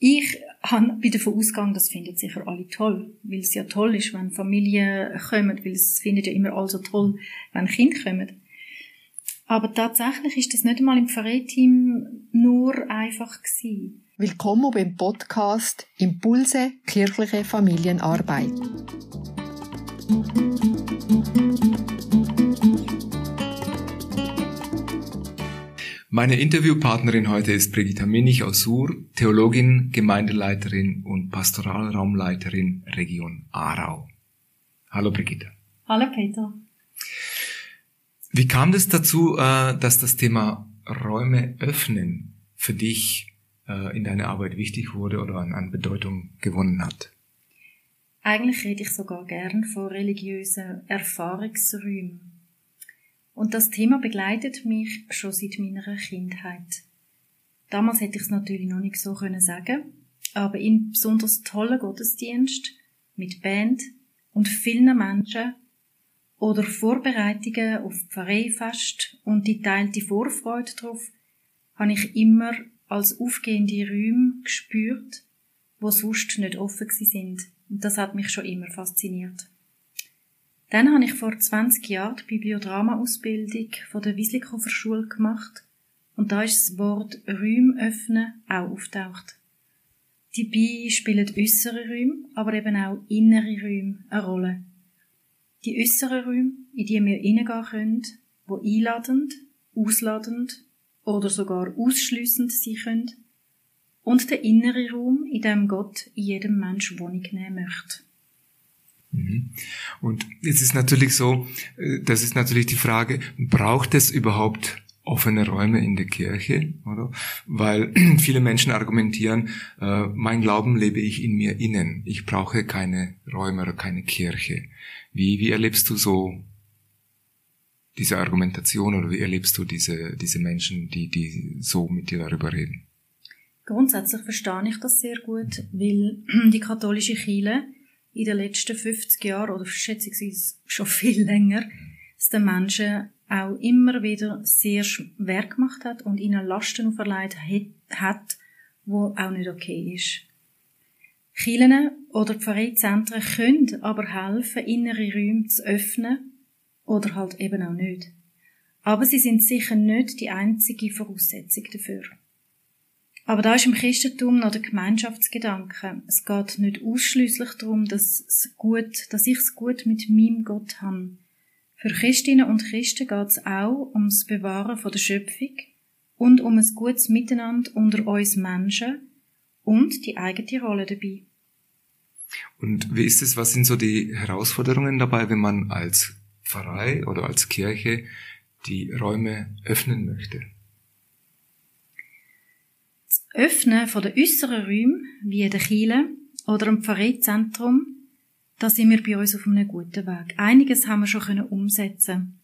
Ich bin davon ausgegangen, das finden sicher alle toll, weil es ja toll ist, wenn Familien kommen, weil es findet ja immer alle so toll, wenn Kinder kommen. Aber tatsächlich ist das nicht einmal im Pfarreiteam nur einfach gewesen. Willkommen beim Podcast Impulse kirchliche Familienarbeit. Meine Interviewpartnerin heute ist Brigitta Minich aus Sur, Theologin, Gemeindeleiterin und Pastoralraumleiterin Region Aarau. Hallo Brigitta. Hallo Peter. Wie kam es dazu, äh, dass das Thema Räume öffnen für dich äh, in deiner Arbeit wichtig wurde oder an Bedeutung gewonnen hat? Eigentlich rede ich sogar gern von religiösen Erfahrungsräumen. Und das Thema begleitet mich schon seit meiner Kindheit. Damals hätte ich es natürlich noch nicht so können sagen, aber in besonders tollen Gottesdienst mit Band und vielen Menschen oder Vorbereitungen auf Pfarreifest und die teilte Vorfreude darauf, habe ich immer als aufgehende Räume gespürt, wo sonst nicht offen sind. Und das hat mich schon immer fasziniert. Dann habe ich vor 20 Jahren die Bibliodrama-Ausbildung von der Wieslikofer Schule gemacht und da ist das Wort Räume öffnen auch auftaucht. Dabei spielen äußere Räume, aber eben auch innere Räume eine Rolle. Die äußeren Räume, in die wir hineingehen können, wo einladend, ausladend oder sogar ausschliessend sein können, und der innere Raum, in dem Gott in jedem Mensch Wohnung nehmen möchte. Mhm. Und jetzt ist natürlich so, äh, das ist natürlich die Frage, braucht es überhaupt offene Räume in der Kirche, oder? Weil viele Menschen argumentieren, äh, mein Glauben lebe ich in mir innen. Ich brauche keine Räume oder keine Kirche. Wie, wie erlebst du so diese Argumentation oder wie erlebst du diese, diese Menschen, die, die so mit dir darüber reden? Grundsätzlich verstehe ich das sehr gut, weil die katholische Kirche in den letzten 50 Jahren oder schätzungsweise schon viel länger, dass den Menschen auch immer wieder sehr schwer gemacht hat und ihnen Lasten auferlegt hat, wo auch nicht okay ist. Kirchen oder Pfarreizentren können aber helfen, innere Räume zu öffnen oder halt eben auch nicht. Aber sie sind sicher nicht die einzige Voraussetzung dafür. Aber da ist im Christentum noch der Gemeinschaftsgedanke. Es geht nicht ausschließlich darum, dass, gut, dass ich es gut mit meinem Gott habe. Für Christinnen und Christen geht es auch ums Bewahren von der Schöpfung und um ein gutes Miteinander unter uns Menschen und die eigene Rolle dabei. Und wie ist es, was sind so die Herausforderungen dabei, wenn man als Pfarrei oder als Kirche die Räume öffnen möchte? Öffnen von den äußeren Räumen, wie der Kiele oder im Pfarreizentrum, da sind wir bei uns auf einem guten Weg. Einiges haben wir schon können umsetzen.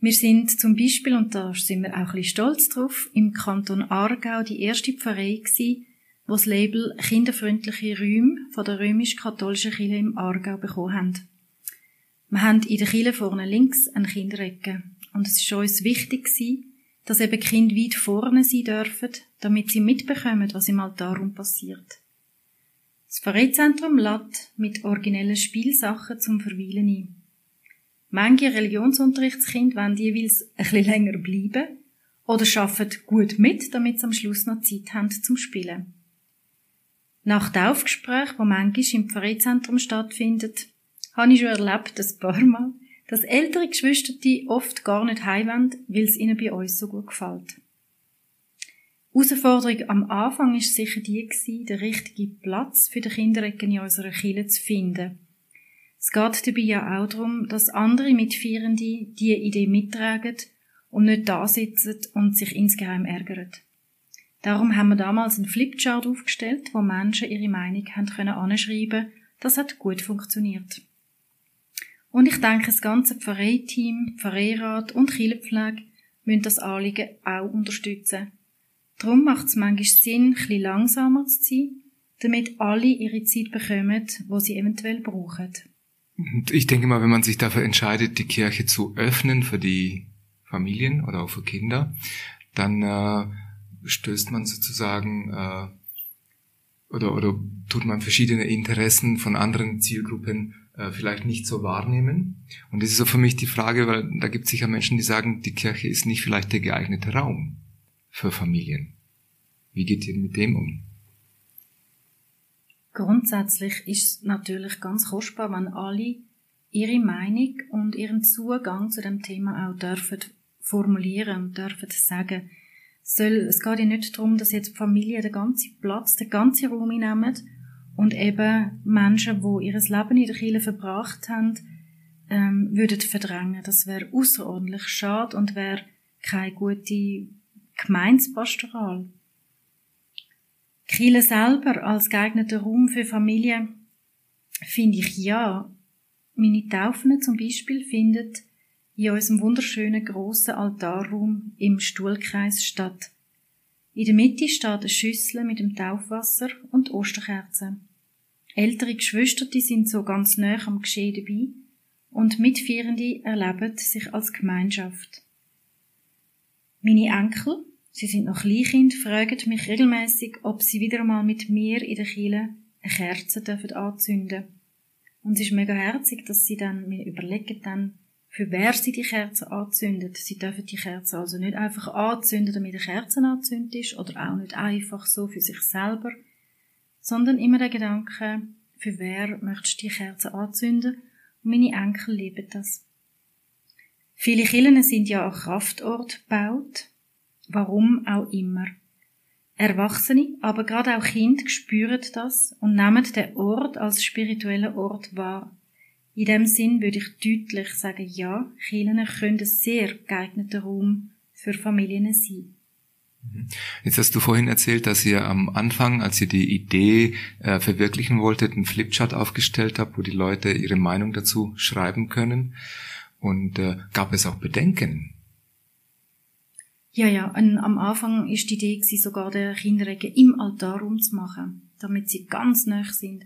Wir sind zum Beispiel, und da sind wir auch ein bisschen stolz drauf, im Kanton Aargau die erste Pfarrei gewesen, wo das Label kinderfreundliche Räume von der römisch-katholischen Kirche im Aargau bekommen haben. Wir haben in der Kirche vorne links eine Kinderecke. Und es war uns wichtig gewesen, dass eben Kinder weit vorne sein dürfen, damit sie mitbekommen, was im Altar passiert. Das Pfarreizentrum lädt mit originellen Spielsachen zum Verweilen ein. Manche Religionsunterrichtskinder wollen jeweils ein bisschen länger bleiben oder arbeiten gut mit, damit sie am Schluss noch Zeit haben zum Spielen. Nach Taufgespräch, wo manchmal im Pfarreizentrum stattfindet, habe ich schon erlebt, ein paar Mal, dass ältere Geschwister die oft gar nicht heimwollen, weil es ihnen bei uns so gut gefällt. Herausforderung am Anfang ist sicher die gewesen, den richtigen Platz für die Kinderecken in unserer Kirche zu finden. Es geht dabei ja auch darum, dass andere Mitfeierende diese Idee mittragen und nicht da sitzen und sich insgeheim ärgern. Darum haben wir damals einen Flipchart aufgestellt, wo Menschen ihre Meinung haben können anschreiben. Das hat gut funktioniert. Und ich denke, das ganze Pfarreiteam, Pfarreirat und Kirchenpflege müssen das Anliegen auch unterstützen. Darum macht es manchmal Sinn, ein langsamer zu sein, damit alle ihre Zeit bekommen, wo sie eventuell brauchen. Und ich denke mal, wenn man sich dafür entscheidet, die Kirche zu öffnen für die Familien oder auch für Kinder, dann äh, stößt man sozusagen äh, oder, oder tut man verschiedene Interessen von anderen Zielgruppen äh, vielleicht nicht so wahrnehmen. Und das ist so für mich die Frage, weil da gibt es sicher Menschen, die sagen, die Kirche ist nicht vielleicht der geeignete Raum für Familien. Wie geht ihr mit dem um? Grundsätzlich ist es natürlich ganz kostbar, wenn alle ihre Meinung und ihren Zugang zu dem Thema auch dürfen formulieren und dürfen sagen. Soll, es geht ja nicht darum, dass jetzt die Familie den ganzen Platz, den ganzen Raum einnehmen und eben Menschen, die ihr Leben in der Kirche verbracht haben, ähm, würden verdrängen. Das wäre außerordentlich schade und wäre keine gute Gemeinspastoral. Kirche selber als geeigneter Raum für Familie finde ich ja. Meine Taufen zum Beispiel findet in unserem wunderschönen grossen Altarraum im Stuhlkreis statt. In der Mitte steht eine Schüssel mit dem Taufwasser und Osterkerzen. Ältere Geschwister die sind so ganz nah am Geschehen dabei und Mitfeierende erleben sich als Gemeinschaft. Meine Enkel, sie sind noch Kleinkind, fragen mich regelmäßig, ob sie wieder einmal mit mir in der Kille eine Kerze dürfen anzünden. Und es ist mega herzig, dass sie dann mir überlegen dann, für wer sie die Kerze anzündet. Sie dürfen die Kerze also nicht einfach anzünden, damit die Kerze anzündet ist, oder auch nicht einfach so für sich selber, sondern immer der Gedanke, für wer möchtest du die Kerze anzünden? Und meine Enkel lieben das. Viele Kirchen sind ja auch Kraftort gebaut. Warum auch immer. Erwachsene, aber gerade auch Kinder spüren das und nehmen den Ort als spirituellen Ort wahr. In dem Sinn würde ich deutlich sagen, ja, Kirchen können ein sehr geeigneter Raum für Familien sein. Mhm. Jetzt hast du vorhin erzählt, dass ihr am Anfang, als ihr die Idee äh, verwirklichen wolltet, einen Flipchart aufgestellt habt, wo die Leute ihre Meinung dazu schreiben können. Und äh, gab es auch Bedenken? Ja, ja. An, am Anfang ist die Idee, sogar der Kinderrecke im Altarraum zu machen, damit sie ganz nah sind.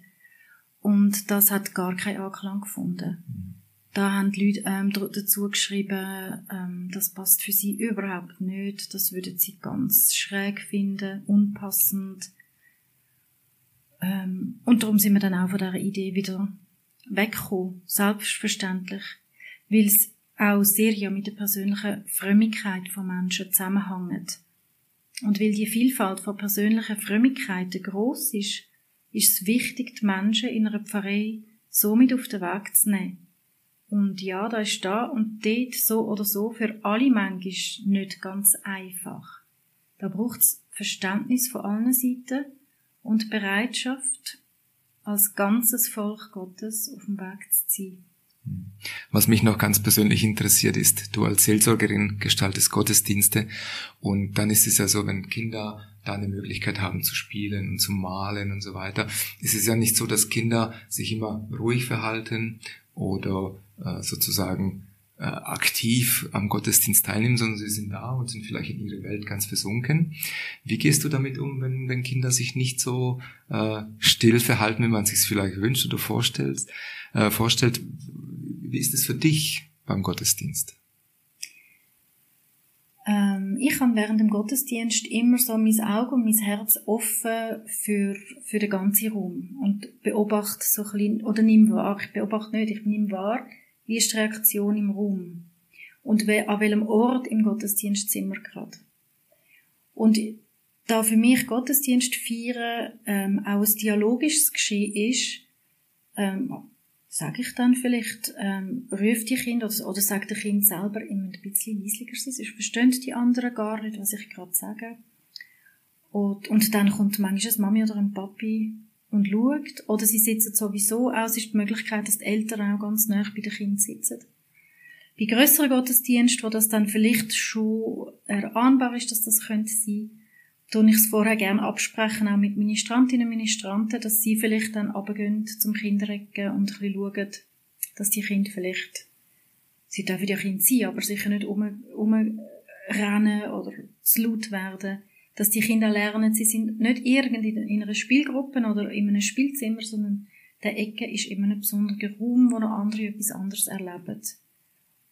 Und das hat gar keinen Anklang gefunden. Mhm. Da haben die Leute ähm, dazu geschrieben, ähm, das passt für sie überhaupt nicht. Das würden sie ganz schräg finden, unpassend. Ähm, und darum sind wir dann auch von dieser Idee wieder weggekommen. Selbstverständlich. Weil es auch sehr ja mit der persönlichen Frömmigkeit von Menschen zusammenhängt. Und weil die Vielfalt von persönlichen Frömmigkeiten groß ist, ist es wichtig, die Menschen in einer Pfarrei so mit auf den Weg zu nehmen. Und ja, da ist da und dort so oder so für alle manchmal nicht ganz einfach. Da braucht es Verständnis von allen Seiten und Bereitschaft, als ganzes Volk Gottes auf dem Weg zu ziehen. Was mich noch ganz persönlich interessiert ist, du als Seelsorgerin gestaltest Gottesdienste und dann ist es ja so, wenn Kinder da eine Möglichkeit haben zu spielen und zu malen und so weiter, ist es ja nicht so, dass Kinder sich immer ruhig verhalten oder äh, sozusagen äh, aktiv am Gottesdienst teilnehmen, sondern sie sind da und sind vielleicht in ihre Welt ganz versunken. Wie gehst du damit um, wenn, wenn Kinder sich nicht so äh, still verhalten, wie man sich vielleicht wünscht oder vorstellt? Äh, vorstellt? Wie ist es für dich beim Gottesdienst? Ähm, ich habe während dem Gottesdienst immer so mein Auge und mein Herz offen für, für den ganzen Raum und beobachte so ein bisschen, oder nimm wahr, ich beobachte nicht, ich nehme wahr, wie ist die Reaktion im Raum und an welchem Ort im Gottesdienst sind wir gerade. Und da für mich Gottesdienst feiern ähm, auch ein dialogisches Geschehen ist, ähm, sage ich dann vielleicht, ähm, ruft die Kinder oder, oder sagt der Kind selber immer ein bisschen leislicher sein, sonst verstehen die anderen gar nicht, was ich gerade sage. Und, und dann kommt manchmal eine Mami oder ein Papi und schaut, oder sie sitzen sowieso aus, ist die Möglichkeit, dass die Eltern auch ganz nah bei den Kindern sitzen. Bei grösseren Gottesdiensten, wo das dann vielleicht schon erahnbar ist, dass das könnte sein, tue ich es vorher gerne absprechen, auch mit Ministrantinnen und Ministranten, dass sie vielleicht dann runtergehen zum Kinderecken und ein bisschen schauen, dass die Kinder vielleicht, sie dürfen ja Kinder sein, aber sicher nicht um, oder zu laut werden, dass die Kinder lernen, sie sind nicht irgendwie in einer Spielgruppe oder in einem Spielzimmer, sondern der Ecke ist immer ein besonderer Raum, wo noch andere etwas anderes erleben.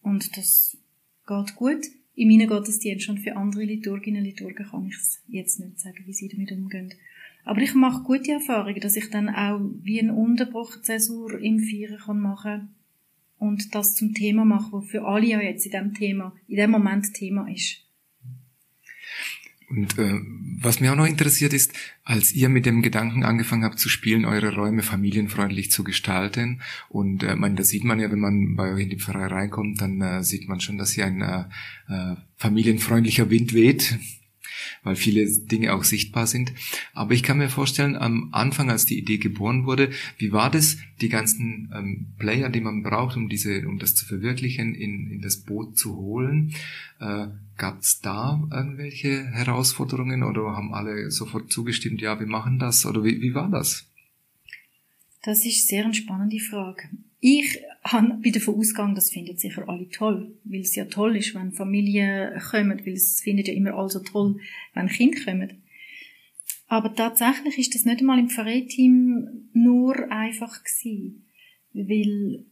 Und das geht gut in meinen Gottesdiensten und für andere Liturginnen und Liturgen kann ich es jetzt nicht sagen, wie sie damit umgehen. Aber ich mache gute Erfahrungen, dass ich dann auch wie eine Unterbruchzäsur im Vierer kann machen und das zum Thema machen, was für alle ja jetzt in dem Thema, in dem Moment Thema ist. Und äh, was mich auch noch interessiert ist, als ihr mit dem Gedanken angefangen habt zu spielen, eure Räume familienfreundlich zu gestalten. Und äh, man, das sieht man ja, wenn man bei euch in die Pfarrei reinkommt, dann äh, sieht man schon, dass hier ein äh, äh, familienfreundlicher Wind weht weil viele Dinge auch sichtbar sind. Aber ich kann mir vorstellen, am Anfang, als die Idee geboren wurde, wie war das, die ganzen ähm, Player, die man braucht, um diese, um das zu verwirklichen, in, in das Boot zu holen? Äh, Gab es da irgendwelche Herausforderungen oder haben alle sofort zugestimmt, ja, wir machen das? Oder wie, wie war das? Das ist sehr eine spannende Frage. Ich bin davon ausgegangen, das finden sicher alle toll, weil es ja toll ist, wenn Familien kommen, weil es findet ja immer alle so toll, wenn Kinder kommen. Aber tatsächlich ist das nicht einmal im Pfarreiteam nur einfach gewesen, weil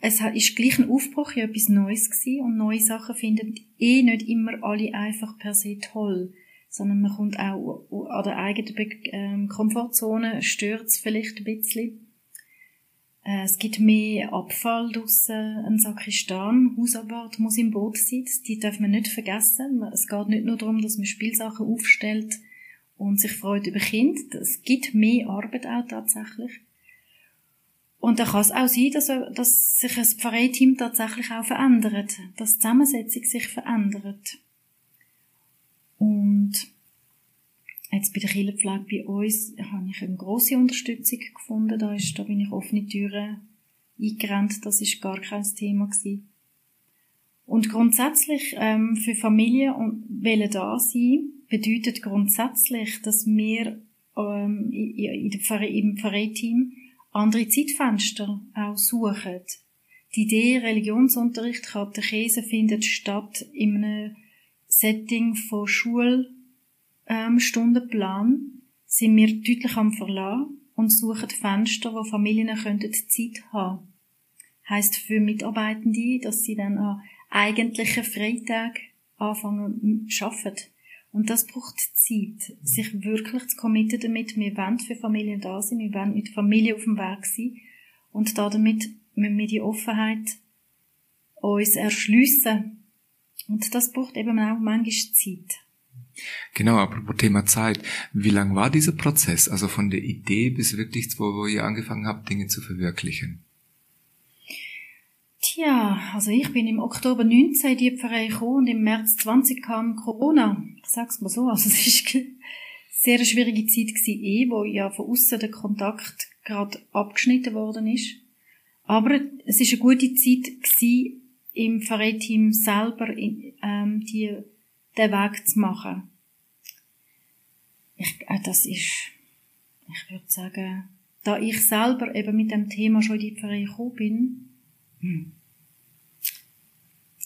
es ist gleich ein Aufbruch in etwas Neues gewesen und neue Sachen finden eh nicht immer alle einfach per se toll, sondern man kommt auch an der eigenen ähm, Komfortzone, stört es vielleicht ein bisschen. Äh, es gibt mehr Abfall draussen, ein Sakristan, Hausarbeit muss im Boot sein, die darf man nicht vergessen. Es geht nicht nur darum, dass man Spielsachen aufstellt und sich freut über Kind. Es gibt mehr Arbeit auch tatsächlich. Und da kann es auch sein, dass, dass sich ein Pfarreiteam tatsächlich auch verändert, dass die Zusammensetzung sich verändert. Und Jetzt bei der Kinderpflege bei uns habe ich eine grosse Unterstützung gefunden. Da, ist, da bin ich offene Türen eingerannt. Das ist gar kein Thema gewesen. Und grundsätzlich ähm, für Familien und wollen da sein, bedeutet grundsätzlich, dass wir ähm, im Pfarreiteam andere Zeitfenster auch suchen. Die Idee Religionsunterricht, Katechese findet statt in einem Setting von Schule, ähm, Stundenplan sind wir deutlich am Verlassen und suchen Fenster, wo Familien könnten Zeit haben. Heißt für Mitarbeitende, dass sie dann an eigentlichen Freitag anfangen zu arbeiten. Und das braucht Zeit, sich wirklich zu committen damit, wir wollen für Familien da sein, wir wollen mit Familie auf dem Weg sein. Und damit müssen wir die Offenheit uns erschliessen. Und das braucht eben auch manchmal Zeit. Genau, apropos Thema Zeit. Wie lang war dieser Prozess? Also von der Idee bis wirklich, wo, ihr angefangen habt, Dinge zu verwirklichen? Tja, also ich bin im Oktober 19 in die Pfarrei gekommen und im März 20 kam Corona. Ich sag's mal so, also es ist eine sehr schwierige Zeit gewesen, eh, wo ja von außen der Kontakt gerade abgeschnitten worden ist. Aber es ist eine gute Zeit gewesen, im Pfarreiteam selber in, ähm, die den Weg zu machen. Ich, äh, das ist, ich würde sagen, da ich selber eben mit dem Thema schon in die Pfarrei gekommen bin, hm,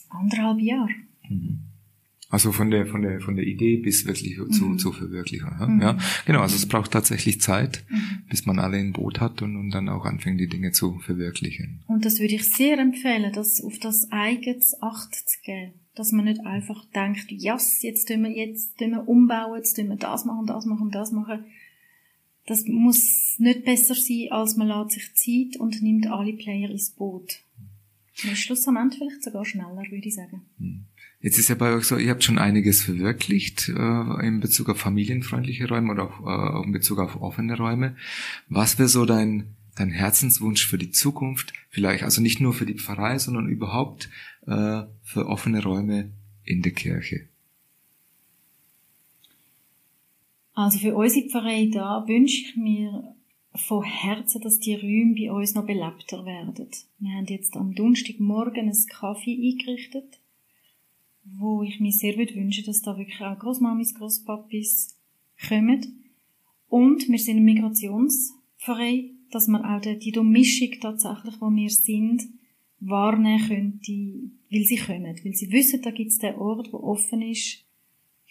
anderthalb Jahre. Mhm. Also von der, von der, von der Idee bis wirklich zu, mhm. zu verwirklichen. Ja? Mhm. ja, genau. Also es braucht tatsächlich Zeit, mhm. bis man alle im Boot hat und, und dann auch anfängt, die Dinge zu verwirklichen. Und das würde ich sehr empfehlen, das auf das eigenes Acht zu geben. Dass man nicht einfach denkt, yes, jetzt tun wir, jetzt tun wir umbauen, jetzt tun wir das machen, das machen, das machen. Das muss nicht besser sein, als man lässt sich Zeit und nimmt alle Player ins Boot. Und schlussendlich vielleicht sogar schneller, würde ich sagen. Mhm. Jetzt ist ja bei euch so, ihr habt schon einiges verwirklicht äh, in Bezug auf familienfreundliche Räume oder auch äh, in Bezug auf offene Räume. Was wäre so dein, dein Herzenswunsch für die Zukunft? Vielleicht also nicht nur für die Pfarrei, sondern überhaupt äh, für offene Räume in der Kirche? Also für unsere Pfarrei da wünsche ich mir von Herzen, dass die Räume bei uns noch belebter werden. Wir haben jetzt am Donnerstagmorgen einen Kaffee eingerichtet wo ich mir sehr wünsche, dass da wirklich auch Großmamis, Großpapis kommen. Und wir sind ein Migrationsverein, dass man auch die, Mischung tatsächlich, wo wir sind, wahrnehmen können, die, weil sie kommen. Weil sie wissen, da gibt es den Ort, der offen ist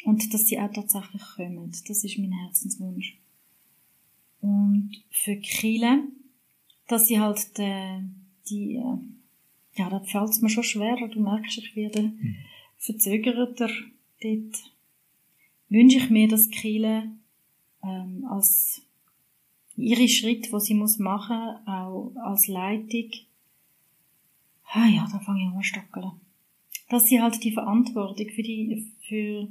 und dass sie auch tatsächlich kommen. Das ist mein Herzenswunsch. Und für Kiele, dass sie halt die, die ja, da fällt es mir schon schwerer. Du merkst, ich werde mhm verzögerter. Dort wünsche ich mir, dass Kiele ähm, als ihre Schritte, wo sie muss machen, auch als Leitung. Ah ja, da fange ich an zu stockeln. Dass sie halt die Verantwortung für die, für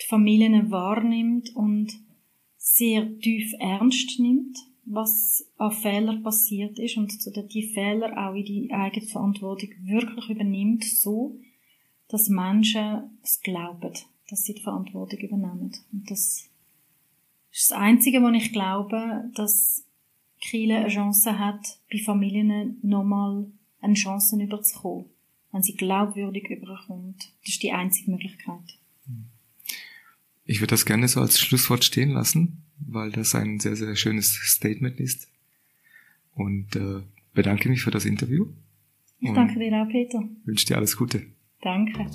die Familien wahrnimmt und sehr tief ernst nimmt, was an Fehlern passiert ist und die Fehler auch in die eigene Verantwortung wirklich übernimmt, so, dass Menschen es glauben, dass sie die Verantwortung übernehmen. Und das ist das Einzige, wo ich glaube, dass Kiel eine Chance hat, bei Familien nochmal eine Chance überzukommen, wenn sie glaubwürdig überkommt. Das ist die einzige Möglichkeit. Ich würde das gerne so als Schlusswort stehen lassen, weil das ein sehr, sehr schönes Statement ist. Und äh, bedanke mich für das Interview. Ich danke dir auch, Peter. Wünsche dir alles Gute. Danke.